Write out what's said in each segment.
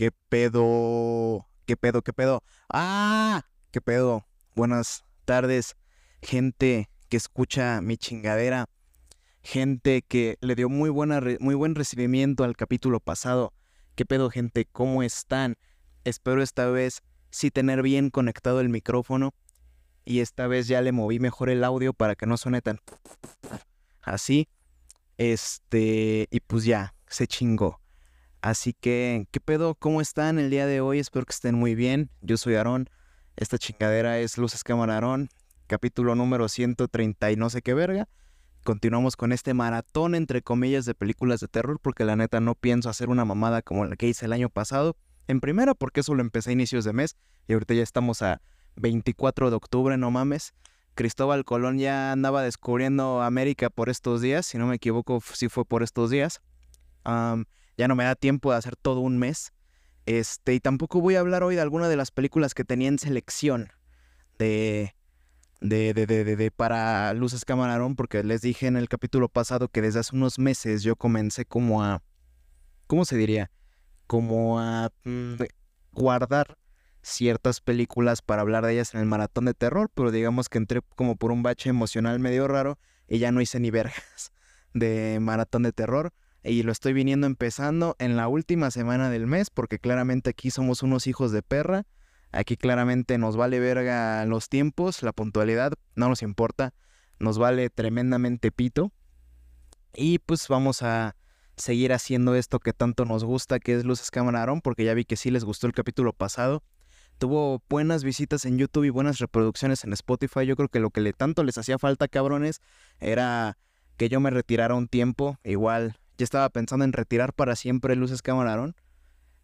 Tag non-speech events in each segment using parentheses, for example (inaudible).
¿Qué pedo? ¿Qué pedo? ¿Qué pedo? ¡Ah! ¿Qué pedo? Buenas tardes, gente que escucha mi chingadera, gente que le dio muy, buena muy buen recibimiento al capítulo pasado. ¿Qué pedo, gente? ¿Cómo están? Espero esta vez sí tener bien conectado el micrófono y esta vez ya le moví mejor el audio para que no suene tan así. Este, y pues ya, se chingó. Así que, ¿qué pedo? ¿Cómo están el día de hoy? Espero que estén muy bien. Yo soy Aarón. Esta chingadera es Luces Cámara Aarón, capítulo número 130 y no sé qué verga. Continuamos con este maratón, entre comillas, de películas de terror, porque la neta no pienso hacer una mamada como la que hice el año pasado. En primera, porque eso lo empecé a inicios de mes y ahorita ya estamos a 24 de octubre, no mames. Cristóbal Colón ya andaba descubriendo América por estos días, si no me equivoco, sí fue por estos días ya no me da tiempo de hacer todo un mes. Este, y tampoco voy a hablar hoy de alguna de las películas que tenía en selección de, de, de, de, de para Luces Camarón, porque les dije en el capítulo pasado que desde hace unos meses yo comencé como a, ¿cómo se diría? Como a mm, guardar ciertas películas para hablar de ellas en el maratón de terror, pero digamos que entré como por un bache emocional medio raro y ya no hice ni vergas de maratón de terror y lo estoy viniendo empezando en la última semana del mes porque claramente aquí somos unos hijos de perra. Aquí claramente nos vale verga los tiempos, la puntualidad, no nos importa, nos vale tremendamente pito. Y pues vamos a seguir haciendo esto que tanto nos gusta, que es Luces Camarón, porque ya vi que sí les gustó el capítulo pasado. Tuvo buenas visitas en YouTube y buenas reproducciones en Spotify. Yo creo que lo que le tanto les hacía falta, cabrones, era que yo me retirara un tiempo. Igual ya estaba pensando en retirar para siempre Luces Camarón.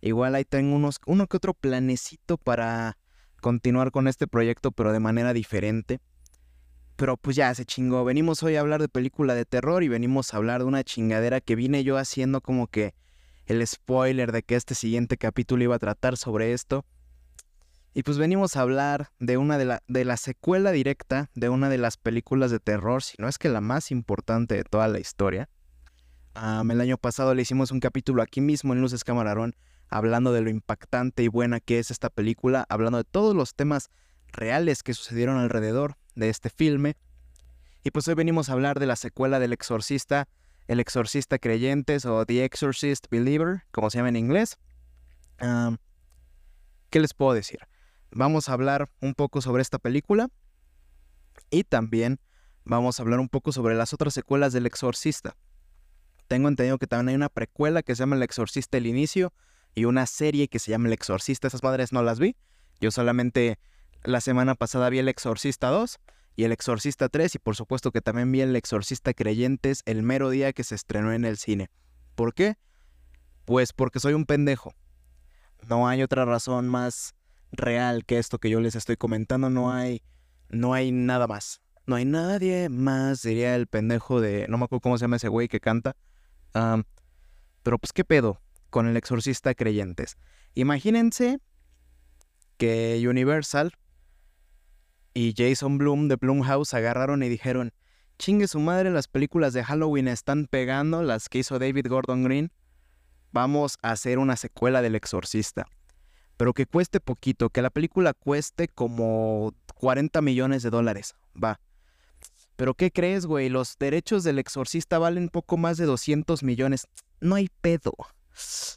Igual ahí tengo unos, uno que otro planecito para continuar con este proyecto, pero de manera diferente. Pero pues ya se chingó. Venimos hoy a hablar de película de terror y venimos a hablar de una chingadera que vine yo haciendo como que el spoiler de que este siguiente capítulo iba a tratar sobre esto. Y pues venimos a hablar de una de la, de la secuela directa de una de las películas de terror, si no es que la más importante de toda la historia el año pasado le hicimos un capítulo aquí mismo en Luces Camarón hablando de lo impactante y buena que es esta película, hablando de todos los temas reales que sucedieron alrededor de este filme. Y pues hoy venimos a hablar de la secuela del Exorcista, El Exorcista Creyentes o The Exorcist Believer, como se llama en inglés. ¿Qué les puedo decir? Vamos a hablar un poco sobre esta película y también vamos a hablar un poco sobre las otras secuelas del Exorcista tengo entendido que también hay una precuela que se llama El Exorcista El Inicio y una serie que se llama El Exorcista. Esas madres no las vi. Yo solamente la semana pasada vi El Exorcista 2 y El Exorcista 3 y por supuesto que también vi El Exorcista Creyentes el mero día que se estrenó en el cine. ¿Por qué? Pues porque soy un pendejo. No hay otra razón más real que esto que yo les estoy comentando. No hay, no hay nada más. No hay nadie más, diría el pendejo de... No me acuerdo cómo se llama ese güey que canta pero pues qué pedo con el exorcista creyentes. Imagínense que Universal y Jason Bloom de Blumhouse agarraron y dijeron, chingue su madre, las películas de Halloween están pegando, las que hizo David Gordon Green, vamos a hacer una secuela del exorcista. Pero que cueste poquito, que la película cueste como 40 millones de dólares. Va. Pero ¿qué crees, güey? Los derechos del exorcista valen poco más de 200 millones. No hay pedo.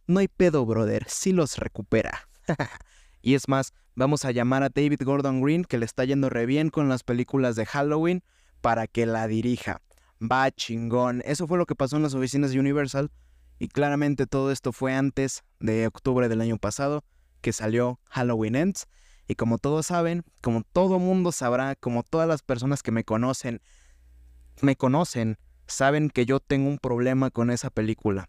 No hay pedo, brother. Sí los recupera. (laughs) y es más, vamos a llamar a David Gordon Green, que le está yendo re bien con las películas de Halloween, para que la dirija. Va chingón. Eso fue lo que pasó en las oficinas de Universal. Y claramente todo esto fue antes de octubre del año pasado, que salió Halloween Ends. Y como todos saben, como todo mundo sabrá, como todas las personas que me conocen, me conocen, saben que yo tengo un problema con esa película.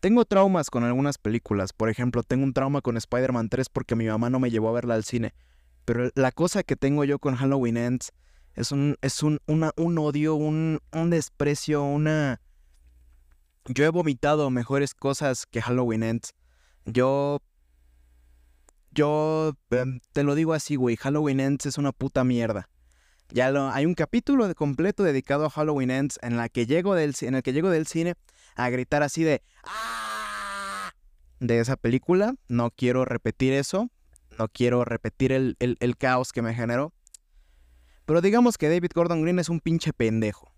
Tengo traumas con algunas películas, por ejemplo, tengo un trauma con Spider-Man 3 porque mi mamá no me llevó a verla al cine. Pero la cosa que tengo yo con Halloween Ends es un, es un, un odio, un, un desprecio, una... Yo he vomitado mejores cosas que Halloween Ends. Yo yo em, te lo digo así, güey, Halloween Ends es una puta mierda. Ya lo, hay un capítulo de completo dedicado a Halloween Ends en, la que llego del, en el que llego del cine a gritar así de ¡Ah! de esa película. No quiero repetir eso. No quiero repetir el, el caos que me generó. Pero digamos que David Gordon Green es un pinche pendejo.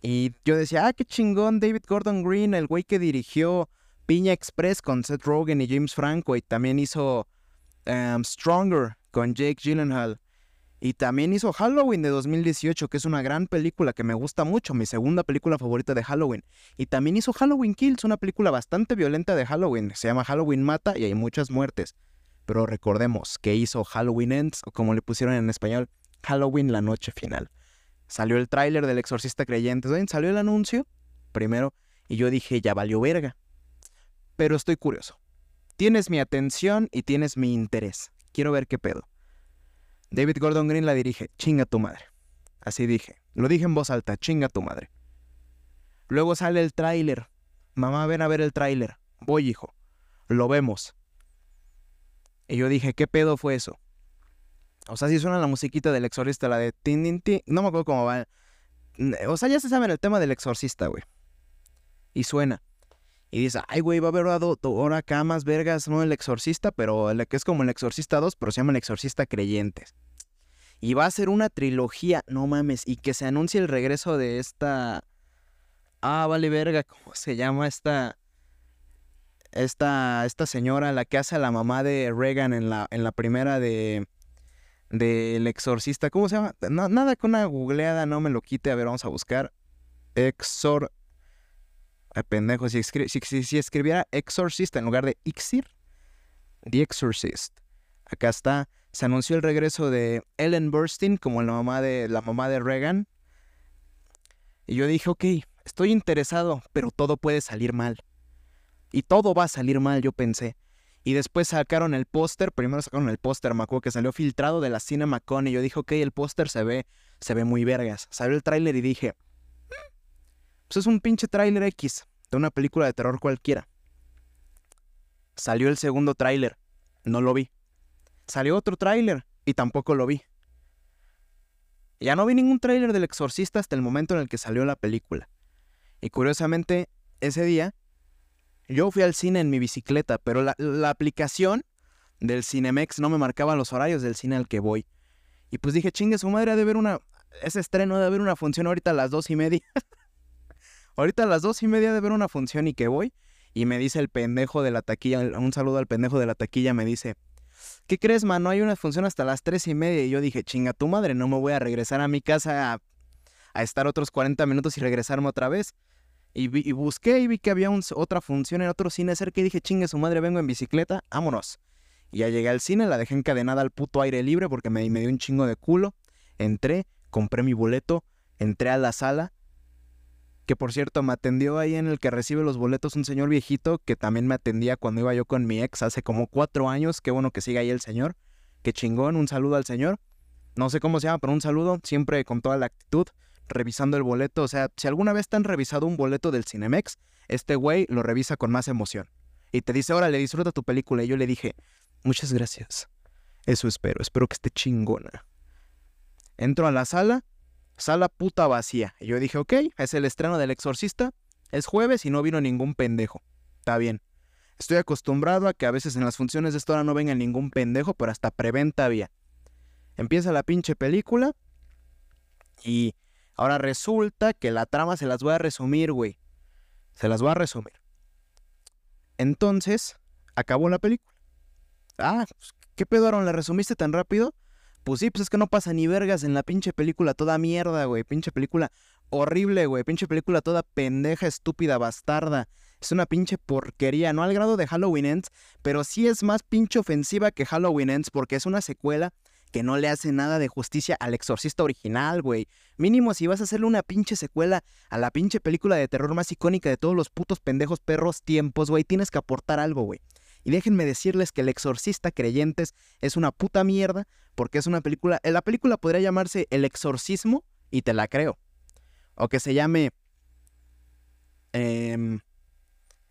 Y yo decía, ah, qué chingón, David Gordon Green, el güey que dirigió Piña Express con Seth Rogen y James Franco, y también hizo um, Stronger con Jake Gyllenhaal. Y también hizo Halloween de 2018, que es una gran película que me gusta mucho, mi segunda película favorita de Halloween. Y también hizo Halloween Kills, una película bastante violenta de Halloween. Se llama Halloween Mata y hay muchas muertes. Pero recordemos que hizo Halloween Ends, o como le pusieron en español, Halloween la noche final. Salió el tráiler del Exorcista Creyente. Salió el anuncio primero y yo dije, ya valió verga. Pero estoy curioso. Tienes mi atención y tienes mi interés. Quiero ver qué pedo. David Gordon Green la dirige, chinga tu madre. Así dije. Lo dije en voz alta, chinga tu madre. Luego sale el tráiler. Mamá, ven a ver el tráiler. Voy, hijo. Lo vemos. Y yo dije, ¿qué pedo fue eso? O sea, si suena la musiquita del exorcista, la de tin, tin, tin. No me acuerdo cómo va. O sea, ya se sabe el tema del exorcista, güey. Y suena. Y dice, ay, güey, va a haber ahora acá más vergas, no el exorcista, pero el que es como el exorcista 2, pero se llama el exorcista creyentes. Y va a ser una trilogía, no mames, y que se anuncie el regreso de esta... Ah, vale verga, ¿cómo se llama esta... Esta, esta señora, la que hace a la mamá de Reagan en la, en la primera de del exorcista. ¿Cómo se llama? nada con una googleada no me lo quite. A ver, vamos a buscar. Exor. Pendejo. Si, escribiera exorcista en lugar de Ixir. The Exorcist. Acá está. Se anunció el regreso de Ellen Burstyn como la mamá de, la mamá de Reagan. Y yo dije, ok, estoy interesado, pero todo puede salir mal. Y todo va a salir mal, yo pensé. Y después sacaron el póster, primero sacaron el póster, me acuerdo que salió filtrado de la CinemaCon y yo dije, ok, el póster se ve, se ve muy vergas. Salió el tráiler y dije, pues es un pinche tráiler X de una película de terror cualquiera. Salió el segundo tráiler, no lo vi. Salió otro tráiler y tampoco lo vi. Ya no vi ningún tráiler del exorcista hasta el momento en el que salió la película. Y curiosamente, ese día yo fui al cine en mi bicicleta, pero la, aplicación del Cinemex no me marcaba los horarios del cine al que voy. Y pues dije, chingue, su madre ha de ver una. Ese estreno de haber una función ahorita a las dos y media. (laughs) ahorita a las dos y media de ver una función y que voy. Y me dice el pendejo de la taquilla, un saludo al pendejo de la taquilla, me dice, ¿qué crees, mano? Hay una función hasta las tres y media. Y yo dije, chinga tu madre, no me voy a regresar a mi casa a, estar otros 40 minutos y regresarme otra vez. Y, busqué y vi que había otra función en otro cine cerca y dije, chingue su madre, vengo en bicicleta, vámonos. Y ya llegué al cine, la dejé encadenada al puto aire libre porque me, me dio un chingo de culo. Entré, compré mi boleto, entré a la sala, que por cierto me atendió ahí en el que recibe los boletos un señor viejito que también me atendía cuando iba yo con mi ex hace como cuatro años. Qué bueno que siga ahí el señor. Qué chingón, un saludo al señor. No sé cómo se llama, pero un saludo, siempre con toda la actitud revisando el boleto. O sea, si alguna vez te han revisado un boleto del Cinemex, este güey lo revisa con más emoción. Y te dice, órale, disfruta tu película. Y yo le dije, muchas gracias. Eso espero, espero que esté chingona. Entro a la sala, sala puta vacía. Y yo dije, ok, es el estreno del exorcista. Es jueves y no vino ningún pendejo. Está bien. Estoy acostumbrado a que a veces en las funciones de esta hora no venga ningún pendejo, pero hasta preventa había. Empieza la pinche película y Ahora resulta que la trama se las voy a resumir, güey. Se las voy a resumir. Entonces, acabó la película. Ah, pues, ¿qué pedo, Aaron? ¿La resumiste tan rápido? Pues sí, pues es que no pasa ni vergas en la pinche película, toda mierda, güey. Pinche película horrible, güey. Pinche película toda pendeja, estúpida, bastarda. Es una pinche porquería, no al grado de Halloween Ends, pero sí es más pinche ofensiva que Halloween Ends porque es una secuela que no le hace nada de justicia al exorcista original, güey. Mínimo si vas a hacerle una pinche secuela a la pinche película de terror más icónica de todos los putos pendejos perros tiempos, güey, tienes que aportar algo, güey. Y déjenme decirles que El Exorcista Creyentes es una puta mierda porque es una película... La película podría llamarse El Exorcismo y te la creo. O que se llame... Eh,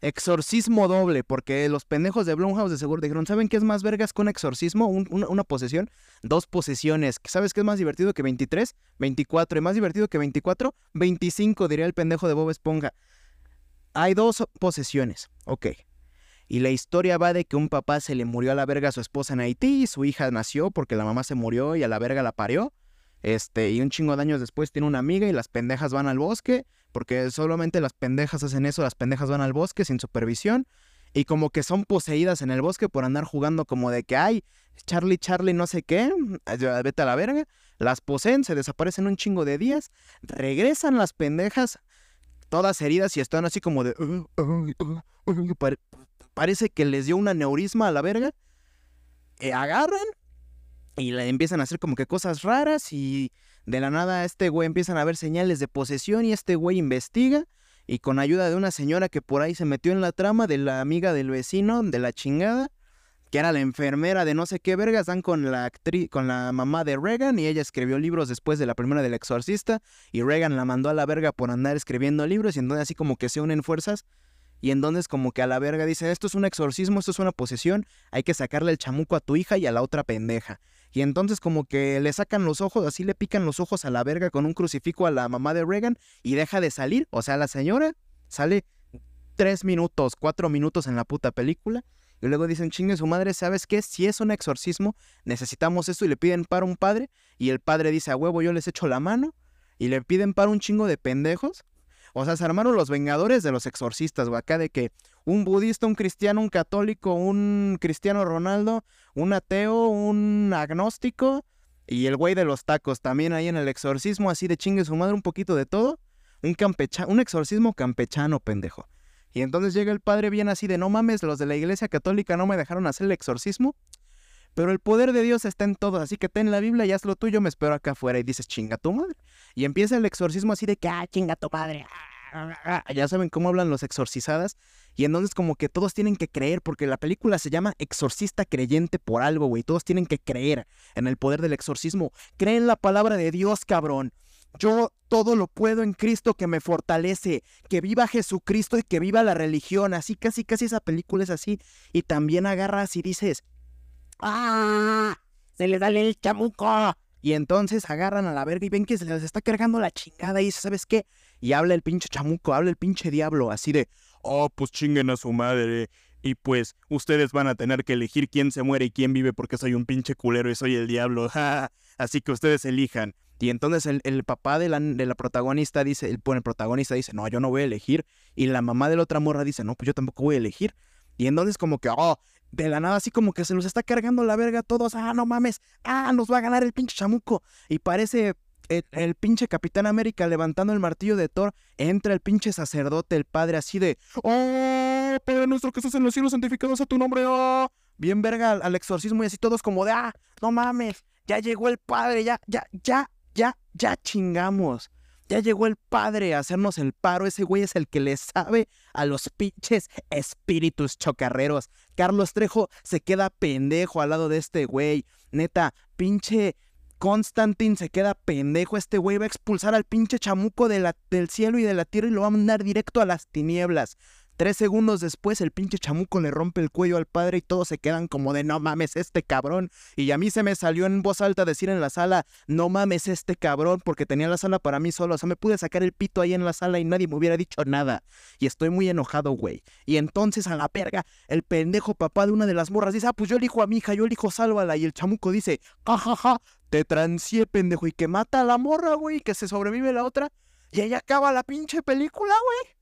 Exorcismo doble, porque los pendejos de Blumhouse de seguro dijeron, ¿saben qué es más vergas con exorcismo? una, posesión, dos posesiones. ¿Sabes qué es más divertido que 23? 24. ¿Y más divertido que 24? 25, diría el pendejo de Bob Esponja. Hay dos posesiones, ok. Y la historia va de que un papá se le murió a la verga a su esposa en Haití y su hija nació porque la mamá se murió y a la verga la parió. Este, y un chingo de años después tiene una amiga y las pendejas van al bosque, porque solamente las pendejas hacen eso, las pendejas van al bosque sin supervisión y como que son poseídas en el bosque por andar jugando como de que, ay, Charlie, Charlie, no sé qué, vete a la verga, las poseen, se desaparecen un chingo de días, regresan las pendejas, todas heridas y están así como de, parece que les dio un aneurisma a la verga, eh, agarran y le empiezan a hacer como que cosas raras y de la nada este güey empiezan a ver señales de posesión y este güey investiga y con ayuda de una señora que por ahí se metió en la trama de la amiga del vecino, de la chingada, que era la enfermera de no sé qué vergas, dan con la actriz, con la mamá de Reagan y ella escribió libros después de la primera del exorcista y Reagan la mandó a la verga por andar escribiendo libros y entonces así como que se unen fuerzas y entonces como que a la verga dicen, esto es un exorcismo, esto es una posesión, hay que sacarle el chamuco a tu hija y a la otra pendeja. Y entonces como que le sacan los ojos, así le pican los ojos a la verga con un crucifijo a la mamá de Reagan y deja de salir. O sea, la señora sale tres minutos, cuatro minutos en la puta película. Y luego dicen, chingue su madre, ¿sabes qué? Si es un exorcismo, necesitamos esto y le piden para un padre. Y el padre dice, a huevo, yo les echo la mano. Y le piden para un chingo de pendejos. O sea, se armaron los vengadores de los exorcistas, güey. Acá de que un budista, un cristiano, un católico, un cristiano Ronaldo, un ateo, un agnóstico y el güey de los tacos también ahí en el exorcismo, así de chingue su madre, un poquito de todo. Un, campecha un exorcismo campechano, pendejo. Y entonces llega el padre bien así de no mames, los de la iglesia católica no me dejaron hacer el exorcismo. Pero el poder de Dios está en todo, así que ten la Biblia y haz lo tuyo, me espero acá afuera. Y dices, chinga tu madre. Y empieza el exorcismo así de que, ah, chinga tu madre. Ah, ah, ah". Ya saben cómo hablan los exorcizadas. Y entonces como que todos tienen que creer, porque la película se llama Exorcista Creyente por algo, güey. Todos tienen que creer en el poder del exorcismo. Creen la palabra de Dios, cabrón. Yo todo lo puedo en Cristo que me fortalece. Que viva Jesucristo y que viva la religión. Así, casi, casi esa película es así. Y también agarras y dices, ¡Ah! Se le da el chamuco. Y entonces agarran a la verga y ven que se les está cargando la chingada y ¿sabes qué? Y habla el pinche chamuco, habla el pinche diablo, así de, oh, pues chinguen a su madre. Y pues ustedes van a tener que elegir quién se muere y quién vive porque soy un pinche culero y soy el diablo. (laughs) así que ustedes elijan. Y entonces el, papá de la, de la, protagonista dice, el, el protagonista dice, no, yo no voy a elegir. Y la mamá de la otra morra dice, no, pues yo tampoco voy a elegir. Y entonces como que, oh, de la nada así como que se los está cargando la verga a todos. Ah, no mames. Ah, nos va a ganar el pinche chamuco. Y parece el, pinche Capitán América levantando el martillo de Thor. Entra el pinche sacerdote, el padre, así de... ¡Oh, Padre nuestro que estás en los cielos, santificados a tu nombre! ¡Oh! Bien verga al, al exorcismo y así todos como de... ¡Ah, no mames! Ya llegó el padre, ya, ya, ya, ya, ya chingamos. Ya llegó el padre a hacernos el paro. Ese güey es el que le sabe a los pinches espíritus chocarreros. Carlos Trejo se queda pendejo al lado de este güey. Neta, pinche Constantine se queda pendejo. Este güey va a expulsar al pinche chamuco del cielo y de la tierra y lo va a mandar directo a las tinieblas. Tres segundos después, el pinche chamuco le rompe el cuello al padre y todos se quedan como de no mames, este cabrón. Y a mí se me salió en voz alta decir en la sala, no mames, este cabrón, porque tenía la sala para mí solo. O sea, me pude sacar el pito ahí en la sala y nadie me hubiera dicho nada. Y estoy muy enojado, güey. Y entonces a la perga, el pendejo papá de una de las morras dice, ah, pues yo elijo a mi hija, yo elijo sálvala. Y el chamuco dice, jajaja, te transié, pendejo, y que mata a la morra, güey, que se sobrevive la otra. Y ahí acaba la pinche película, güey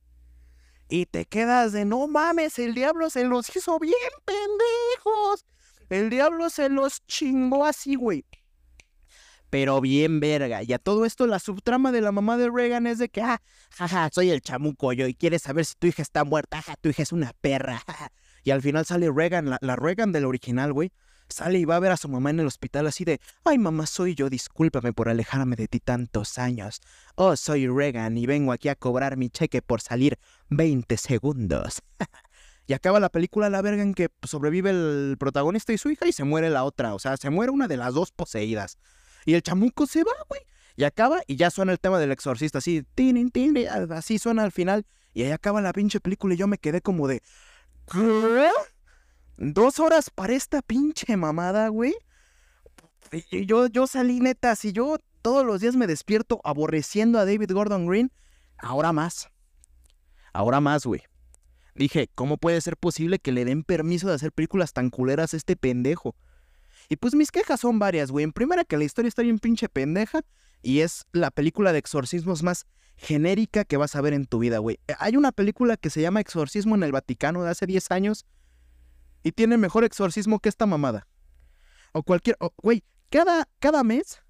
y te quedas de no mames, el diablo se los hizo bien pendejos. El diablo se los chingó así, güey. Pero bien verga. Y a todo esto la subtrama de la mamá de Reagan es de que, ah, jaja, soy el chamuco yo y quieres saber si tu hija está muerta, jaja, tu hija es una perra. Y al final sale Reagan, la, la Reagan del original, güey, Sale y va a ver a su mamá en el hospital así de, ay mamá, soy yo, discúlpame por alejarme de ti tantos años. Oh, soy Regan y vengo aquí a cobrar mi cheque por salir 20 segundos. (laughs) y acaba la película la verga en que sobrevive el protagonista y su hija y se muere la otra. O sea, se muere una de las dos poseídas. Y el chamuco se va, güey. Y acaba y ya suena el tema del exorcista, así, tin, tin, así suena al final. Y ahí acaba la pinche película y yo me quedé como de... ¿Qué? Dos horas para esta pinche mamada, güey. Yo, yo salí neta, si yo todos los días me despierto aborreciendo a David Gordon Green, ahora más. Ahora más, güey. Dije, ¿cómo puede ser posible que le den permiso de hacer películas tan culeras a este pendejo? Y pues mis quejas son varias, güey. En primera, que la historia está bien pinche pendeja y es la película de exorcismos más genérica que vas a ver en tu vida, güey. Hay una película que se llama Exorcismo en el Vaticano de hace 10 años y tiene mejor exorcismo que esta mamada. O cualquier... Güey, cada, cada mes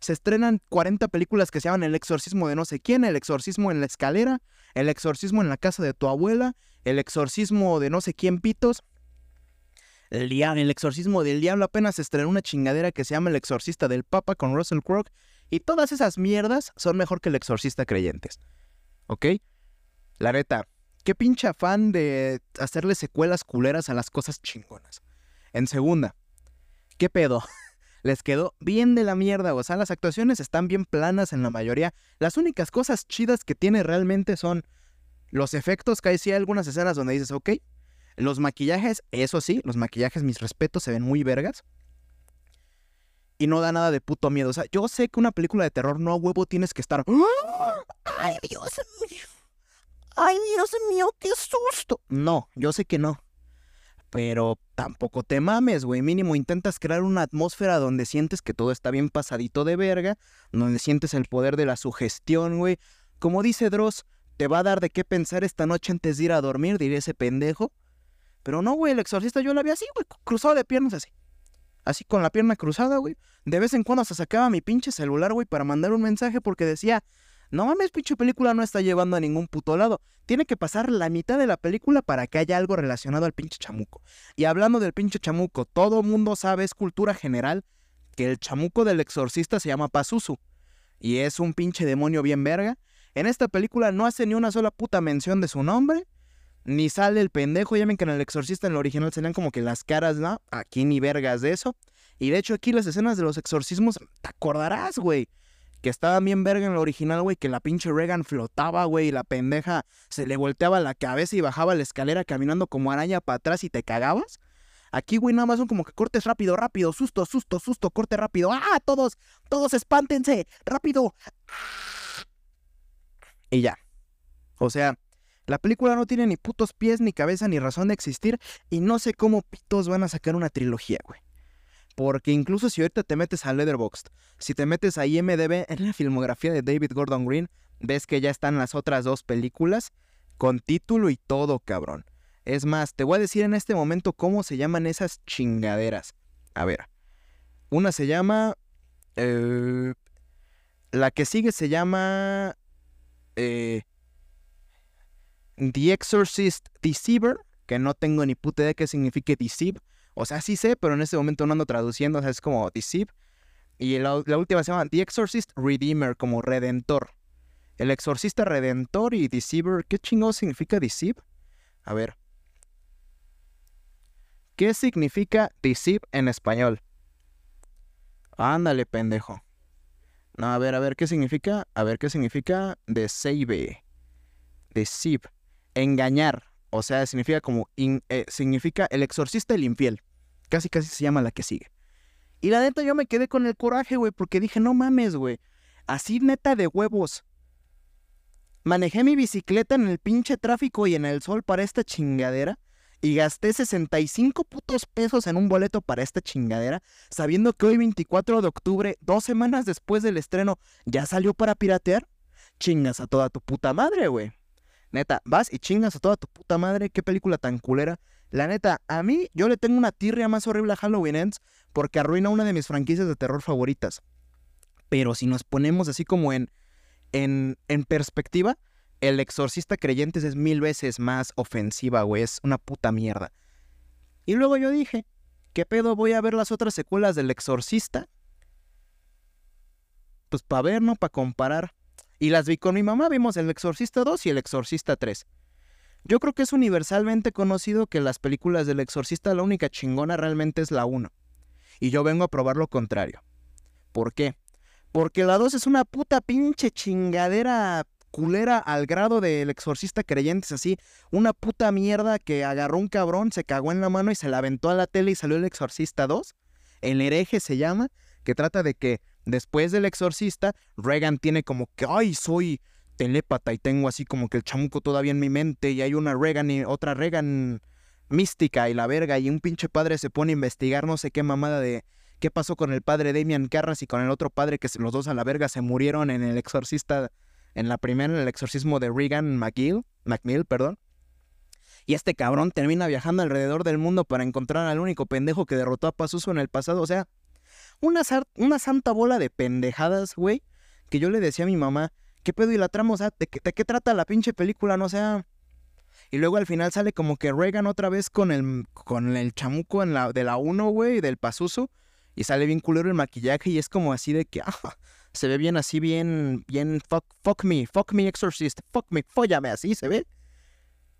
se estrenan 40 películas que se llaman El exorcismo de no sé quién, El exorcismo en la escalera, El exorcismo en la casa de tu abuela, El exorcismo de no sé quién pitos. El, el exorcismo del diablo apenas estrenó una chingadera que se llama El exorcista del Papa con Russell Crowe. Y todas esas mierdas son mejor que El exorcista creyentes. ¿Ok? La neta, qué pinche afán de hacerle secuelas culeras a las cosas chingonas. En segunda, ¿qué pedo? (laughs) les quedó bien de la mierda. O sea, las actuaciones están bien planas en la mayoría. Las únicas cosas chidas que tiene realmente son los efectos, que hay sí hay algunas escenas donde dices, ok. Los maquillajes, eso sí, los maquillajes, mis respetos, se ven muy vergas. Y no da nada de puto miedo. O sea, yo sé que una película de terror no a huevo tienes que estar. ¡Ay, Dios mío! ¡Ay, Dios mío, qué susto! No, yo sé que no. Pero tampoco te mames, güey. Mínimo intentas crear una atmósfera donde sientes que todo está bien pasadito de verga, donde sientes el poder de la sugestión, güey. Como dice Dross, te va a dar de qué pensar esta noche antes de ir a dormir, diría ese pendejo. Pero no, güey, el exorcista yo la vi así, güey, cruzado de piernas así. Así con la pierna cruzada, güey. De vez en cuando se sacaba mi pinche celular, güey, para mandar un mensaje porque decía, no mames, pinche película no está llevando a ningún puto lado. Tiene que pasar la mitad de la película para que haya algo relacionado al pinche chamuco. Y hablando del pinche chamuco, todo mundo sabe, es cultura general, que el chamuco del exorcista se llama Pazuzu. Y es un pinche demonio bien verga. En esta película no hace ni una sola puta mención de su nombre. Ni sale el pendejo. Ya ven que en el exorcista en el original serían como que las caras, ¿no? Aquí ni vergas de eso. Y de hecho aquí las escenas de los exorcismos, te acordarás, güey que estaba bien verga en el original, güey, que la pinche Regan flotaba, güey, y la pendeja se le volteaba la cabeza y bajaba la escalera caminando como araña para atrás y te cagabas. Aquí, güey, nada más son como que cortes rápido, rápido, susto, susto, susto, corte rápido. ¡Ah! Todos, todos espántense, rápido. Y ya. O sea, la película no tiene ni putos pies, ni cabeza, ni razón de existir. Y no sé cómo pitos van a sacar una trilogía, güey. Porque incluso si ahorita te metes a Letterboxd, si te metes a IMDB en la filmografía de David Gordon Green, ves que ya están las otras dos películas con título y todo, cabrón. Es más, te voy a decir en este momento cómo se llaman esas chingaderas. A ver, una se llama... Eh, la que sigue se llama... Eh, The Exorcist Deceiver, que no tengo ni puta idea de qué significa deceive. O sea, sí sé, pero en este momento no ando traduciendo, o sea, es como Deceive. Y la, última se llama The Exorcist Redeemer, como Redentor. El Exorcista Redentor y Deceiver, ¿qué chingo significa Deceive? A ver. ¿Qué significa Deceive en español? Ándale, pendejo. No, a ver, a ver, ¿qué significa? A ver, ¿qué significa Deceive? Deceive. Engañar. O sea, significa como, eh, significa el exorcista el infiel. Casi, casi se llama la que sigue. Y la neta yo me quedé con el coraje, güey, porque dije, no mames, güey. Así neta de huevos. Manejé mi bicicleta en el pinche tráfico y en el sol para esta chingadera. Y gasté 65 putos pesos en un boleto para esta chingadera, sabiendo que hoy 24 de octubre, dos semanas después del estreno, ya salió para piratear. Chingas a toda tu puta madre, güey. Neta, vas y chingas a toda tu puta madre. Qué película tan culera. La neta, a mí yo le tengo una tirria más horrible a Halloween Ends porque arruina una de mis franquicias de terror favoritas. Pero si nos ponemos así como en, en, en perspectiva, El Exorcista Creyentes es mil veces más ofensiva, güey. Es una puta mierda. Y luego yo dije, ¿qué pedo voy a ver las otras secuelas del Exorcista? Pues para ver, ¿no? Para comparar. Y las vi con mi mamá, vimos El Exorcista 2 y El Exorcista 3. Yo creo que es universalmente conocido que las películas del Exorcista la única chingona realmente es la 1. Y yo vengo a probar lo contrario. ¿Por qué? Porque la 2 es una puta pinche chingadera culera al grado del exorcista creyentes así, una puta mierda que agarró un cabrón, se cagó en la mano y se la aventó a la tele y salió el exorcista 2. El hereje se llama, que trata de que después del exorcista, Reagan tiene como que, ay, soy telépata y tengo así como que el chamuco todavía en mi mente y hay una Regan y otra Regan mística y la verga y un pinche padre se pone a investigar no sé qué mamada de qué pasó con el padre Damian Carras y con el otro padre que los dos a la verga se murieron en el exorcista, en la primera, en el exorcismo de Regan McGill, McMill, perdón. Y este cabrón termina viajando alrededor del mundo para encontrar al único pendejo que derrotó a Pazuzu en el pasado. O sea, una, una santa bola de pendejadas, güey, que yo le decía a mi mamá, ¿qué pedo y la trama? O ¿de, qué trata la pinche película? No sea... Y luego al final sale como que Regan otra vez con el, con el chamuco en la, de la 1, güey, del Pazuzu. Y sale bien culero el maquillaje y es como así de que, ah, se ve bien así, bien, bien, fuck, fuck me, fuck me exorcist, fuck me, fóllame, así se ve.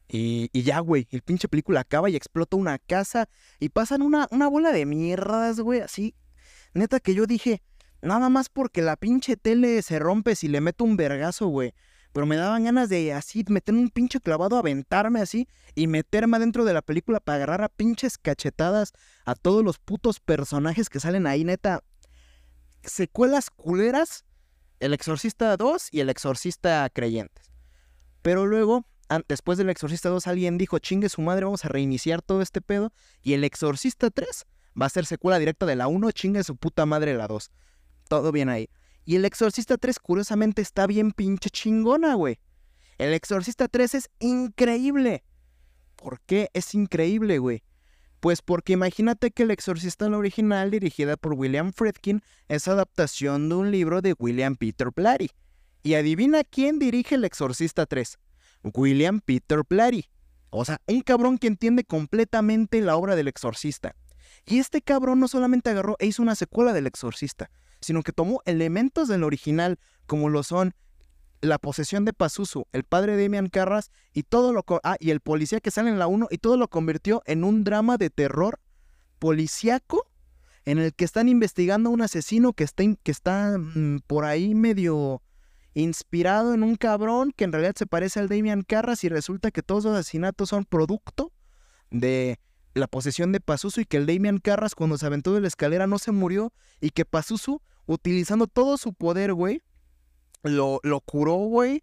Y, y ya, güey, el pinche película acaba y explota una casa y pasan una, una bola de mierdas, güey, así. Neta que yo dije, nada más porque la pinche tele se rompe si le meto un vergazo, güey. Pero me daban ganas de así meter un pinche clavado, aventarme así y meterme adentro de la película para agarrar a pinches cachetadas a todos los putos personajes que salen ahí, neta. Secuelas culeras, El Exorcista 2 y El Exorcista Creyentes. Pero luego, después del Exorcista 2, alguien dijo, chingue su madre, vamos a reiniciar todo este pedo. Y El Exorcista 3 va a ser secuela directa de la 1, chingue su puta madre la 2. Todo bien ahí. Y El Exorcista 3, curiosamente, está bien pinche chingona, güey. El Exorcista 3 es increíble. ¿Por qué es increíble, güey? Pues porque imagínate que El Exorcista la original, dirigida por William Friedkin, es adaptación de un libro de William Peter Blatty. Y adivina quién dirige El Exorcista 3. William Peter Blatty. O sea, un cabrón que entiende completamente la obra del Exorcista. Y este cabrón no solamente agarró e hizo una secuela del Exorcista, sino que tomó elementos del original, como lo son la posesión de Pazuzu, el padre de Damian Carras y todo lo ah, y el policía que sale en la 1 y todo lo convirtió en un drama de terror policíaco en el que están investigando a un asesino que está, que está mm, por ahí medio inspirado en un cabrón que en realidad se parece al Damian Carras y resulta que todos los asesinatos son producto de la posesión de Pazuzu y que el Damian Carras cuando se aventó de la escalera no se murió y que Pazuzu utilizando todo su poder, güey, lo, lo curó, güey.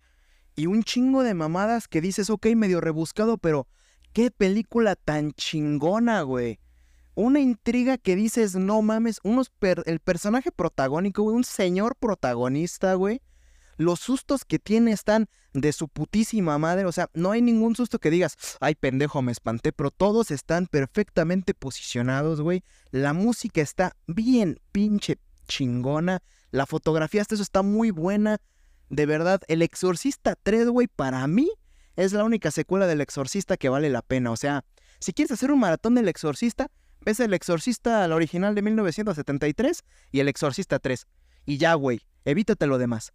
Y un chingo de mamadas que dices, ok, medio rebuscado, pero qué película tan chingona, güey. Una intriga que dices, no mames, unos el personaje protagónico, güey, un señor protagonista, güey. Los sustos que tiene están de su putísima madre. O sea, no hay ningún susto que digas, ay pendejo, me espanté, pero todos están perfectamente posicionados, güey. La música está bien pinche chingona. La fotografía hasta eso está muy buena. De verdad, El Exorcista 3, güey, para mí es la única secuela del Exorcista que vale la pena. O sea, si quieres hacer un maratón del Exorcista, ves El Exorcista, la original de 1973 y El Exorcista 3. Y ya, güey, evítate lo demás.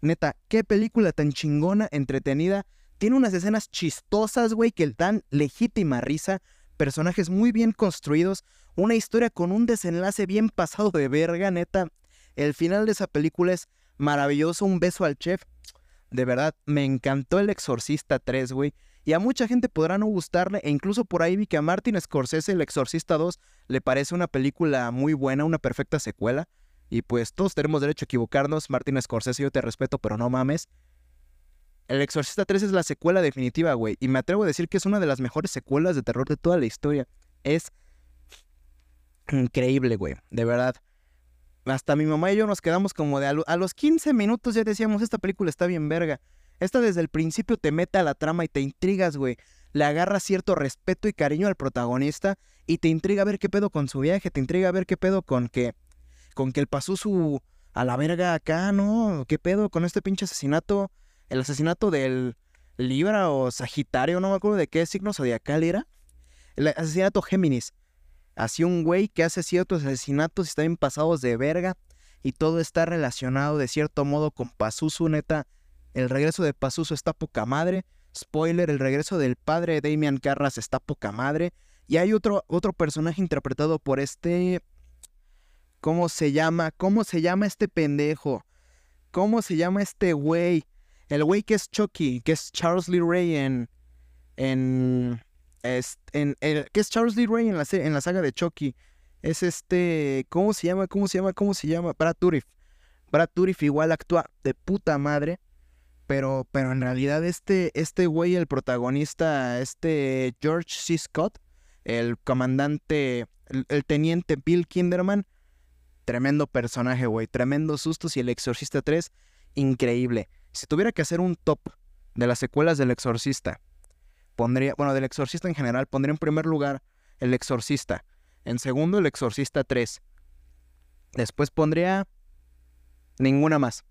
Neta, qué película tan chingona, entretenida. Tiene unas escenas chistosas, güey, que dan legítima risa. Personajes muy bien construidos. Una historia con un desenlace bien pasado de verga, neta. El final de esa película es maravilloso. Un beso al chef. De verdad, me encantó El Exorcista 3, güey. Y a mucha gente podrá no gustarle, e incluso por ahí vi que a Martin Scorsese El Exorcista 2 le parece una película muy buena, una perfecta secuela. Y pues todos tenemos derecho a equivocarnos. Martin Scorsese, yo te respeto, pero no mames. El Exorcista 3 es la secuela definitiva, güey. Y me atrevo a decir que es una de las mejores secuelas de terror de toda la historia. Es increíble, güey. De verdad. Hasta mi mamá y yo nos quedamos como de a, los 15 minutos ya decíamos, esta película está bien verga. Esta desde el principio te mete a la trama y te intrigas, güey. Le agarra cierto respeto y cariño al protagonista y te intriga a ver qué pedo con su viaje, te intriga a ver qué pedo con que con que él pasó su a la verga acá, ¿no? ¿Qué pedo con este pinche asesinato? El asesinato del Libra o Sagitario, no me acuerdo de qué signo zodiacal era. El asesinato Géminis. Así un güey que hace ciertos asesinatos y está bien pasados de verga. Y todo está relacionado de cierto modo con Pazuzu, neta. El regreso de Pazuzu está poca madre. Spoiler, el regreso del padre de Damian Carras está poca madre. Y hay otro, otro personaje interpretado por este... ¿Cómo se llama? ¿Cómo se llama este pendejo? ¿Cómo se llama este güey? El güey que es Chucky, que es Charles Lee Ray en... En es, el, que es Charles Lee Ray en la, en la saga de Chucky. Es este. ¿Cómo se llama? ¿Cómo se llama? ¿Cómo se llama? Brad Dourif. Brad Dourif igual actúa de puta madre. pero, pero en realidad este, este güey, el protagonista, este George C. Scott, el comandante, el, teniente Bill Kinderman, tremendo personaje, güey, tremendo sustos y el Exorcista 3, increíble. Si tuviera que hacer un top de las secuelas del Exorcista, pondría, bueno, del Exorcista en general, pondría en primer lugar el Exorcista, en segundo el Exorcista 3, después pondría ninguna más.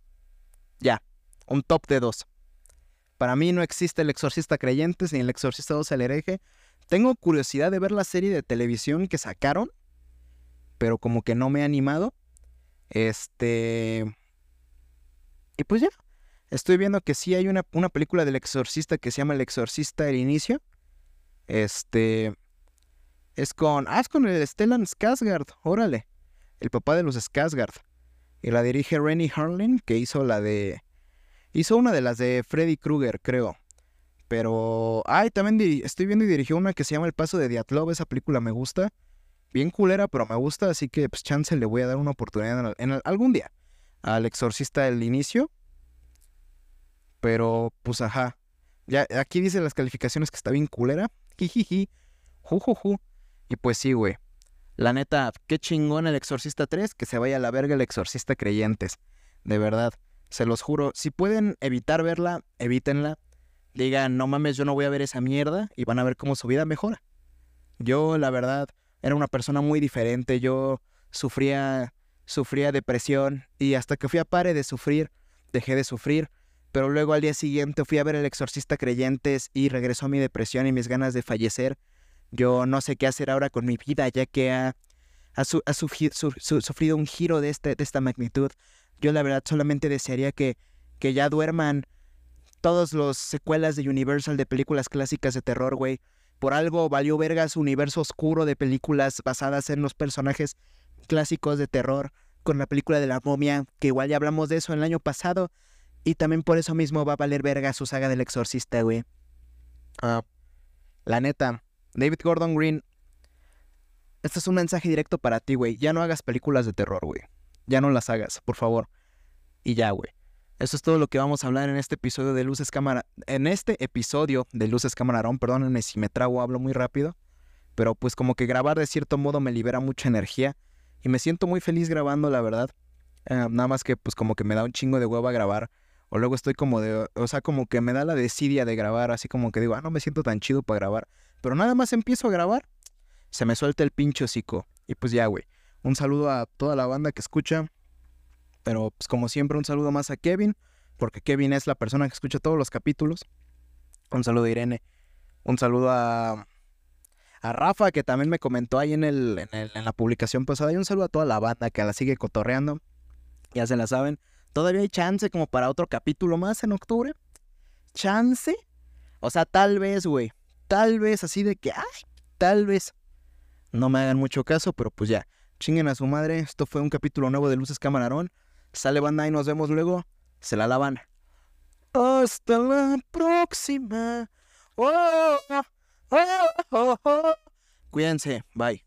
Ya, un top de dos. Para mí no existe el exorcista creyentes ni el exorcista 2 el hereje. Tengo curiosidad de ver la serie de televisión que sacaron, pero como que no me he animado. Este... Y pues ya, estoy viendo que sí hay una, una película del exorcista que se llama El exorcista el inicio. Este... Es con... Ah, es con el Stellan Skarsgård, órale. El papá de los Skarsgård. Y la dirige Rennie Harlin, que hizo la de Hizo una de las de Freddy Krueger, creo. Pero. Ay, también estoy viendo y dirigió una que se llama El Paso de Diatlov. Esa película me gusta. Bien culera, pero me gusta. Así que, pues, chance le voy a dar una oportunidad en, algún día. Al Exorcista del inicio. Pero, pues, ajá. Ya, aquí dice las calificaciones que está bien culera. Jijiji. Jujuju. Y pues sí, güey. La neta, qué chingón el Exorcista 3. Que se vaya a la verga el Exorcista Creyentes. De verdad. Se los juro. Si pueden evitar verla, evítenla. Digan, no mames, yo no voy a ver esa mierda y van a ver cómo su vida mejora. Yo, la verdad, era una persona muy diferente. Yo sufría, sufría depresión y hasta que fui a pare de sufrir, dejé de sufrir. Pero luego al día siguiente fui a ver El Exorcista Creyentes y regresó mi depresión y mis ganas de fallecer. Yo no sé qué hacer ahora con mi vida, ya que ha, sufrido un giro de, este, de esta magnitud. Yo la verdad solamente desearía que, que ya duerman todos los secuelas de Universal de películas clásicas de terror, güey. Por algo valió verga su universo oscuro de películas basadas en los personajes clásicos de terror, con la película de la momia, que igual ya hablamos de eso el año pasado, y también por eso mismo va a valer verga su saga del exorcista, güey. Ah, la neta, David Gordon Green, este es un mensaje directo para ti, güey. Ya no hagas películas de terror, güey ya no las hagas, por favor. Y ya, güey. Eso es todo lo que vamos a hablar en este episodio de Luces Cámara. En este episodio de Luces Camarón, perdónenme si me trago, hablo muy rápido. Pero pues como que grabar de cierto modo me libera mucha energía. Y me siento muy feliz grabando, la verdad. Eh, nada más que pues como que me da un chingo de huevo a grabar. O luego estoy como de, o sea, como que me da la desidia de grabar, así como que digo, ah, no me siento tan chido para grabar. Pero nada más empiezo a grabar, se me suelta el pincho hocico. Y pues ya, güey. Un saludo a toda la banda que escucha. Pero pues como siempre, un saludo más a Kevin, porque Kevin es la persona que escucha todos los capítulos. Un saludo a Irene. Un saludo a, a Rafa, que también me comentó ahí en, el, en, la publicación pasada. Y un saludo a toda la banda que la sigue cotorreando. Ya se la saben. Todavía hay chance como para otro capítulo más en octubre. ¿Chance? O sea, tal vez, güey. Tal vez así de que, ay, tal vez. No me hagan mucho caso, pero pues ya. Chinguen a su madre. Esto fue un capítulo nuevo de Luces Camarón. Sale banda y nos vemos luego. Se la lavan. Hasta la próxima. Oh, oh, oh, Cuídense. Bye.